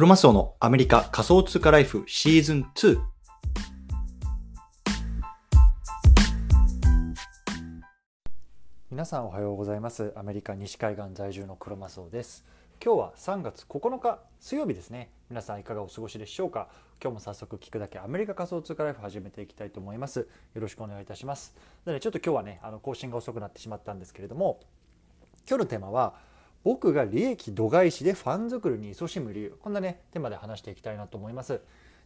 クロマスオのアメリカ仮想通貨ライフシーズン2。皆さんおはようございます。アメリカ西海岸在住のクロマスオです。今日は3月9日水曜日ですね。皆さんいかがお過ごしでしょうか？今日も早速聞くだけアメリカ仮想通貨ライフ始めていきたいと思います。よろしくお願いいたします。でね、ちょっと今日はね、あの更新が遅くなってしまったんですけれども、今日のテーマは僕が利益度外視でファン作りに勤しむ理由こんなねテーマで話していきたいなと思います。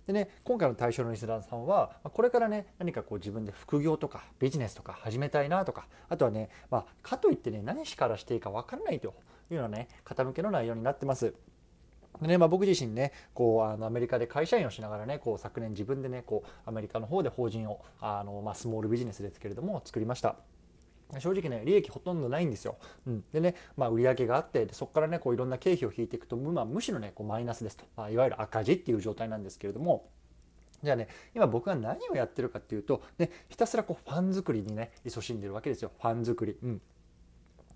でね今回の対象のリスナーさんはこれからね何かこう自分で副業とかビジネスとか始めたいなとかあとはね、まあ、かといってね何しからしていいか分からないというようなね方向けの内容になってます。でねまあ、僕自身ねこうあのアメリカで会社員をしながらねこう昨年自分でねこうアメリカの方で法人をあの、まあ、スモールビジネスですけれども作りました。正直ね利益ほとんどないんですよ。うん、でね、まあ、売上があってそこからねこういろんな経費を引いていくと、まあ、むしろねこうマイナスですと、まあ、いわゆる赤字っていう状態なんですけれども。じゃあね今僕が何をやってるかっていうと、ね、ひたすらこうファン作りにね勤しんでるわけですよ。ファン作り。うん。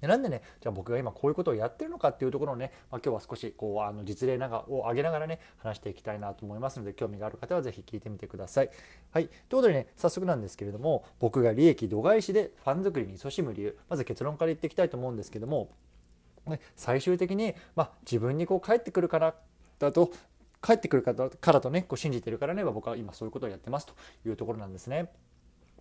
でなんでねじゃあ僕が今こういうことをやってるのかっていうところをね、まあ、今日は少しこうあの実例ながを挙げながらね話していきたいなと思いますので興味がある方はぜひ聞いてみてください。はい、ということでね早速なんですけれども僕が利益度外視でファン作りに勤しむ理由まず結論から言っていきたいと思うんですけども、ね、最終的に、まあ、自分にこう返ってくるからだと帰ってくるからとねこう信じてるからね僕は今そういうことをやってますというところなんですね。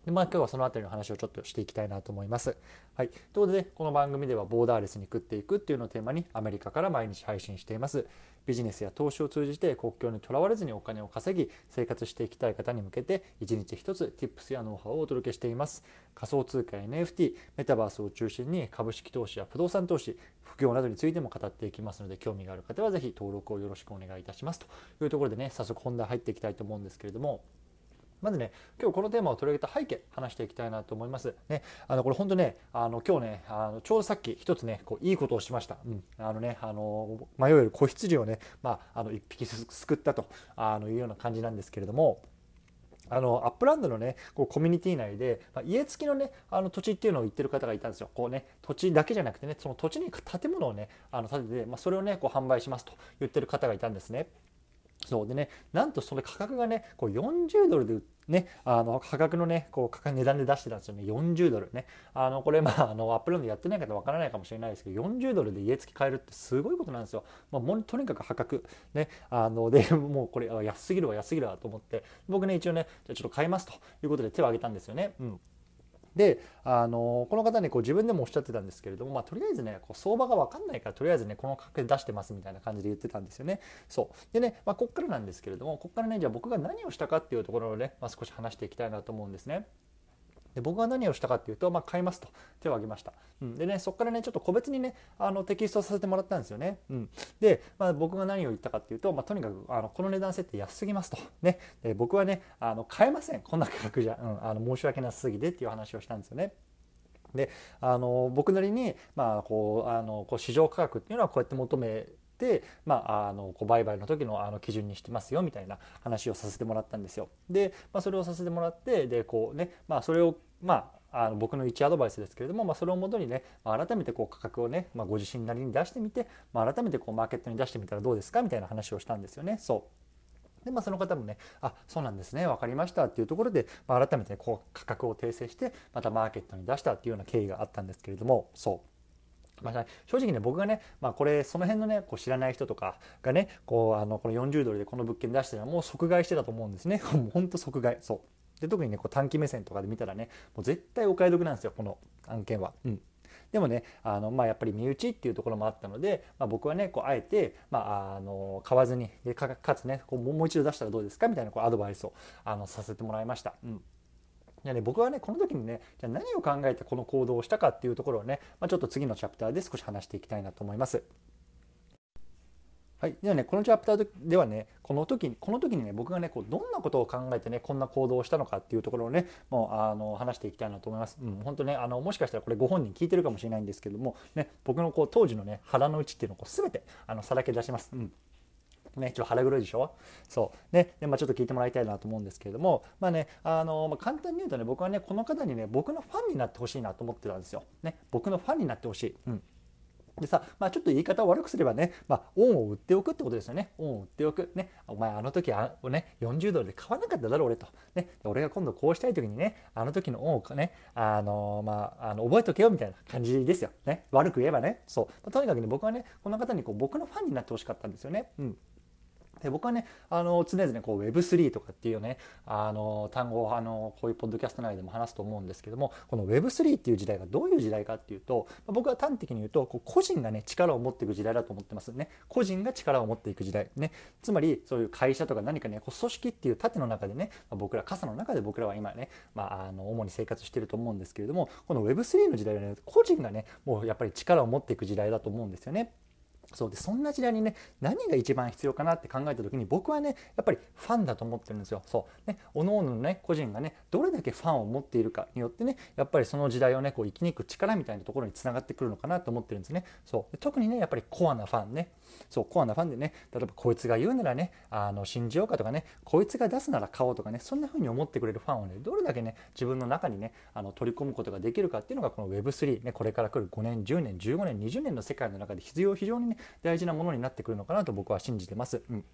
でまあ、今日はその辺りの話をちょっとしていきたいなと思います。はい、ということでねこの番組ではボーダーレスに食っていくっていうのをテーマにアメリカから毎日配信しています。ビジネスや投資を通じて国境にとらわれずにお金を稼ぎ生活していきたい方に向けて一日一つ Tips やノウハウをお届けしています。仮想通貨や NFT、メタバースを中心に株式投資や不動産投資、副業などについても語っていきますので興味がある方はぜひ登録をよろしくお願いいたしますというところでね早速本題入っていきたいと思うんですけれどもまずね、今日このテーマを取り上げた背景、話していきたいなと思います。ね、あの、これ本当ね、あの、今日ね、あの、ちょうどさっき一つね、こう、いいことをしました。うん。あのね、あの、迷える子羊をね、まあ、あの、一匹救ったと、あの、いうような感じなんですけれども、あのアップランドのねこうコミュニティ内で、まあ、家付きのねあの土地っていうのを言ってる方がいたんですよ。こうね土地だけじゃなくてねその土地に建物をねあの建てて、まあ、それをねこう販売しますと言ってる方がいたんですね。そうでねなんとそれ価格がねこう40ドルでねあの価格のねこう価格値段で出してたんですよね。40ドルね。あのこれまああのアップランドやってない方わからないかもしれないですけど40ドルで家付き買えるってすごいことなんですよ、まあ、もうとにかく破格。ねあので もうこれ安すぎるわ安すぎるわと思って。僕ね一応ねじゃちょっと買いますということで手を挙げたんですよね。うん。であのこの方ねこう自分でもおっしゃってたんですけれども、まあ、とりあえずねこう相場が分かんないからとりあえずねこの価格で出してますみたいな感じで言ってたんですよね。そうでね、まあ、こっからなんですけれどもこっからねじゃあ僕が何をしたかっていうところをね、まあ、少し話していきたいなと思うんですね。で僕は何をしたかっていうと、まあ、買いますと。手を挙げました、うん、でねそこからねちょっと個別にねあのテキストさせてもらったんですよね、うん、で、まあ、僕が何を言ったかっていうと、まあ、とにかくあのこの値段設定安すぎますと。ね。で僕はねあの買えません。こんな価格じゃ、うん、あの申し訳なさすぎてっていう話をしたんですよね。であの僕なりに、まあ、こうあのこう市場価格っていうのはこうやって求め、まあ、あのこう売買の時のあの基準にしてますよみたいな話をさせてもらったんですよ。で、まあ、それをさせてもらってでこうね、まあ、それをまああの僕の一アドバイスですけれども、まあ、それをもとにね、まあ、改めてこう価格をね、まあ、ご自身なりに出してみて、まあ、改めてこうマーケットに出してみたらどうですかみたいな話をしたんですよね。そうでまあ、その方もね、あそうなんですね、分かりましたっていうところで、まあ、改めて、ね、こう価格を訂正して、またマーケットに出したっていうような経緯があったんですけれども、そう。まあ、正直ね僕がね、まあ、これその辺のねこう知らない人とかがねこうあのこの40ドルでこの物件出したらもう即買いしてたと思うんですね。もうほんと即買い。そう。で特にねこう短期目線とかで見たらねもう絶対お買い得なんですよこの案件は。うん。でもねあの、まあ、やっぱり身内っていうところもあったので、まあ、僕はねこうあえて、まあ、あの買わずにでかかつねこうもう一度出したらどうですかみたいなこうアドバイスをあのさせてもらいました。うん。じゃね、僕はねこの時にねじゃ何を考えてこの行動をしたかっていうところをね、まあ、ちょっと次のチャプターで少し話していきたいなと思います。はい、ではねこのチャプターではねこの時にこの時にね僕がねこうどんなことを考えてねこんな行動をしたのかっていうところをねもうあの話していきたいなと思います。うん、本当ねあのもしかしたらこれご本人聞いてるかもしれないんですけどもね僕のこう当時のね腹の内っていうのをこう全てあのさらけ出します。うんね、ちょっと腹黒いでしょ？そうねで、まあ、ちょっと聞いてもらいたいなと思うんですけれどもまあねあの、まあ、簡単に言うとね僕はねこの方にね僕のファンになってほしいなと思ってたんですよ、ね、僕のファンになってほしい、うん、でさ、まあ、ちょっと言い方を悪くすればね、まあ、恩を売っておくってことですよね。恩を売っておく。ね、お前あの時あ、ね、40ドルで買わなかっただろ、俺と。ね、俺が今度こうしたい時にね、あの時の恩をね、あのまあ、あの覚えとけよみたいな感じですよ。ね、悪く言えばね。そう。まあ、とにかくね、僕はね、この方にこう僕のファンになってほしかったんですよね。うん。で僕はねあの常々こう Web3 とかっていうねあの単語をあのこういうポッドキャスト内でも話すと思うんですけどもこの Web3 っていう時代がどういう時代かっていうと僕は端的に言うとこう個人がね力を持っていく時代だと思ってます。ね。個人が力を持っていく時代。ね。つまりそういう会社とか何かねこう組織っていう盾の中でね僕ら傘の中で僕らは今ね、まあ、あの主に生活してると思うんですけれどもこの Web3 の時代はね個人がねもうやっぱり力を持っていく時代だと思うんですよね。そうでそんな時代にね何が一番必要かなって考えた時に僕はねやっぱりファンだと思ってるんですよ。そうね各々のね個人がねどれだけファンを持っているかによってねやっぱりその時代をねこう生きに行く力みたいなところにつながってくるのかなと思ってるんですね。そう特にねやっぱりコアなファンねそうコアなファンでね例えばこいつが言うならねあの信じようかとかねこいつが出すなら買おうとかねそんな風に思ってくれるファンをねどれだけね自分の中にねあの取り込むことができるかっていうのがこの Web3 ねこれから来る5年10年15年20年の世界の中で必要非常にね大事なものになってくるのかなと僕は信じてます。うん。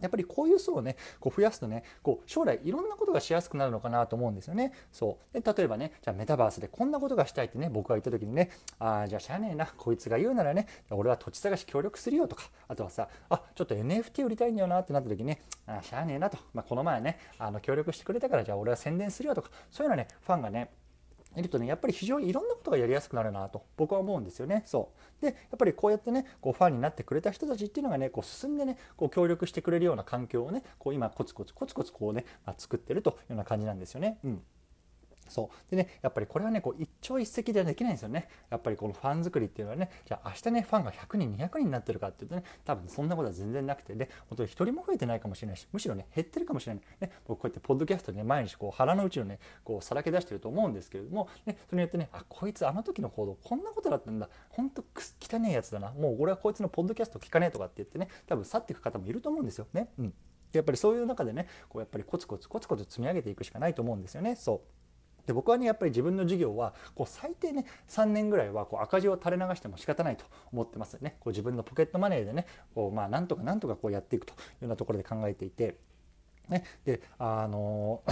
やっぱりこういう層をねこう増やすとねこう将来いろんなことがしやすくなるのかなと思うんですよね。そう。で例えばねじゃあメタバースでこんなことがしたいってね僕が言った時にねああじゃあしゃあねえなこいつが言うならね俺は土地探し協力するよとか。あとはさあちょっと NFT 売りたいんだよなってなった時にねあしゃあねえなと、まあ、この前ねあの協力してくれたからじゃあ俺は宣伝するよとか。そういうのはねファンがねいるとねやっぱり非常にいろんなことがやりやすくなるなと僕は思うんですよね。そうでやっぱりこうやってねこうファンになってくれた人たちっていうのがねこう進んでねこう協力してくれるような環境をねこう今コツコツコツコツこうね、まあ、作ってるというような感じなんですよね。うんそう。でねやっぱりこれはねこう一朝一夕ではできないんですよね。やっぱりこのファン作りっていうのはねじゃあ明日ねファンが100人200人になってるかっていうとね多分そんなことは全然なくてで本当に1人も増えてないかもしれないしむしろね減ってるかもしれない。ね僕こうやってポッドキャストでね毎日こう腹の内をねこうさらけ出してると思うんですけれどもねそれによってねあこいつあの時の行動こんなことだったんだ。ほんと汚ねえやつだな。もう俺はこいつのポッドキャスト聞かねえとかって言ってね多分去っていく方もいると思うんですよ。ね。うん。やっぱりそういう中でねこうやっぱりコツコツコツコツ積み上げていくしかないと思うんですよね。そう。で僕はねやっぱり自分の事業はこう最低ね3年ぐらいはこう赤字を垂れ流しても仕方ないと思ってますね。こう自分のポケットマネーでねこうまあなんとかなんとかこうやっていくというようなところで考えていて、ね、であの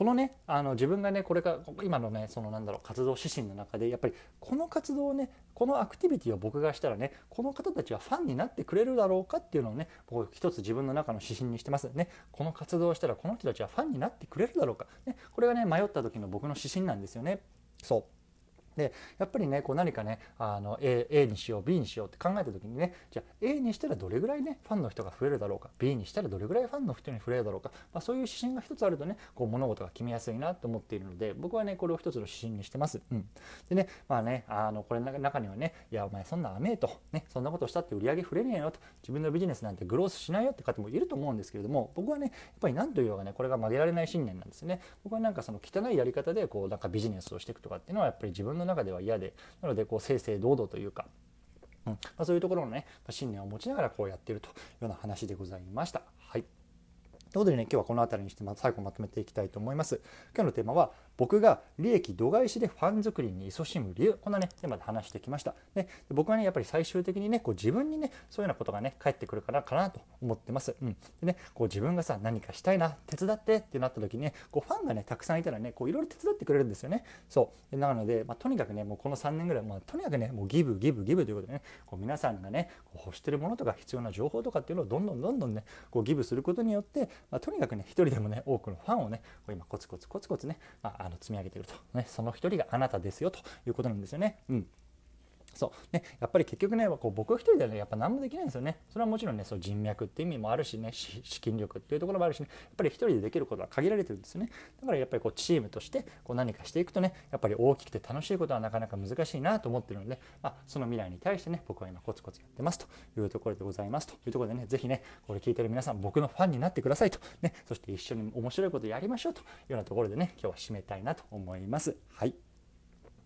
このねあの自分がねこれから今のねそのなんだろう活動指針の中でやっぱりこの活動をねこのアクティビティを僕がしたらねこの方たちはファンになってくれるだろうかっていうのをね僕一つ自分の中の指針にしてますね。この活動をしたらこの人たちはファンになってくれるだろうか、ね、これがね迷った時の僕の指針なんですよね。そう。でやっぱりねこう何かねあの A, A にしよう B にしようって考えた時にねじゃあ A にしたらどれぐらいねファンの人が増えるだろうか B にしたらどれぐらいファンの人に増えるだろうか、まあ、そういう指針が一つあるとねこう物事が決めやすいなと思っているので僕はねこれを一つの指針にしてます。うん、でねまあねあのこれの中にはねいやお前そんな甘えと、ね、そんなことしたって売り上げ触れねえよと自分のビジネスなんてグロースしないよって方もいると思うんですけれども僕はねやっぱり何というかねこれが曲げられない信念なんですね。僕はなんかその汚いやり方でこうなんかビジネスをしていくとかっていうのはやっぱり自分の中では嫌でなのでこう正々堂々というか、うんまあ、そういうところのね信念を持ちながらこうやっているというような話でございました。はいということでね、今日はこの辺りにして最後まとめていきたいと思います。今日のテーマは、僕が利益度外視でファン作りに勤しむ理由こんなねテーマで話してきました。で僕はねやっぱり最終的にねこう自分にねそういうようなことがね返ってくるからかなと思ってます、うん、でねこう自分がさ何かしたいな手伝ってってなった時にねこうファンがねたくさんいたらねこういろいろ手伝ってくれるんですよね。そう。なので、まあ、とにかくねもうこの3年ぐらい、まあ、とにかくねもうギブギブギブということでねこう皆さんがねこう欲してるものとか必要な情報とかっていうのをどんどんどんどんねこうギブすることによって、まあ、とにかくね一人でもね多くのファンをねこう今コツコツコツコツね、まあ、あの積み上げているとね、その一人があなたですよということなんですよね。うんそう。ね、やっぱり結局ねこう僕一人ではねやっぱ何もできないんですよね。それはもちろんねそう人脈って意味もあるしね資金力っていうところもあるしね。やっぱり一人でできることは限られてるんですよね。だからやっぱりこうチームとしてこう何かしていくとねやっぱり大きくて楽しいことはなかなか難しいなと思ってるので、まあ、その未来に対してね僕は今コツコツやってますというところでございますと。いうところでね是非ねこれ聞いてる皆さん僕のファンになってくださいと。ねそして一緒に面白いことやりましょうというようなところでね今日は締めたいなと思います。はい。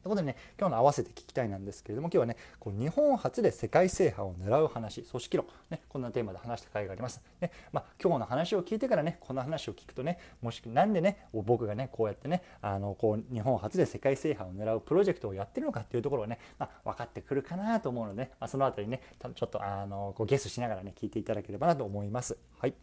ということでね今日の合わせて聞きたいなんですけれども今日はねこう日本初で世界制覇を狙う話組織論、ね、こんなテーマで話した回があります。ねまあ、今日の話を聞いてからねこの話を聞くとねもしなんでね僕がねこうやってねあのこう日本初で世界制覇を狙うプロジェクトをやってるのかっていうところをね、まあ、分かってくるかなと思うので、ね、まあ、その辺りねちょっとあのこうゲスしながらね聞いていただければなと思います。はい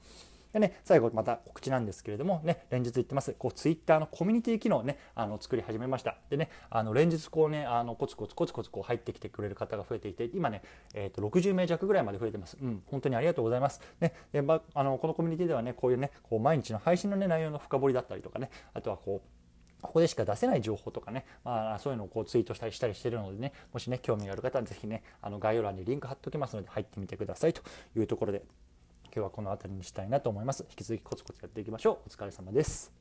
でね、最後また告知なんですけれども、ね、連日言ってます、こう、ツイッターのコミュニティ機能ね、あの、作り始めました。でね、あの、連日こうね、あの、コツコツコツコツこう入ってきてくれる方が増えていて、今ね、えっ、ー、と、60名弱ぐらいまで増えてます。うん、本当にありがとうございます。ね、で、まあの、このコミュニティではね、こういうね、こう、毎日の配信のね、内容の深掘りだったりとかね、あとはこう、ここでしか出せない情報とかね、まあ、そういうのをこうツイートしたりしたりしてるのでね、もしね、興味がある方はぜひね、あの概要欄にリンク貼っておきますので、入ってみてくださいというところで、今日はこの辺りにしたいなと思います。引き続きコツコツやっていきましょう。お疲れ様です。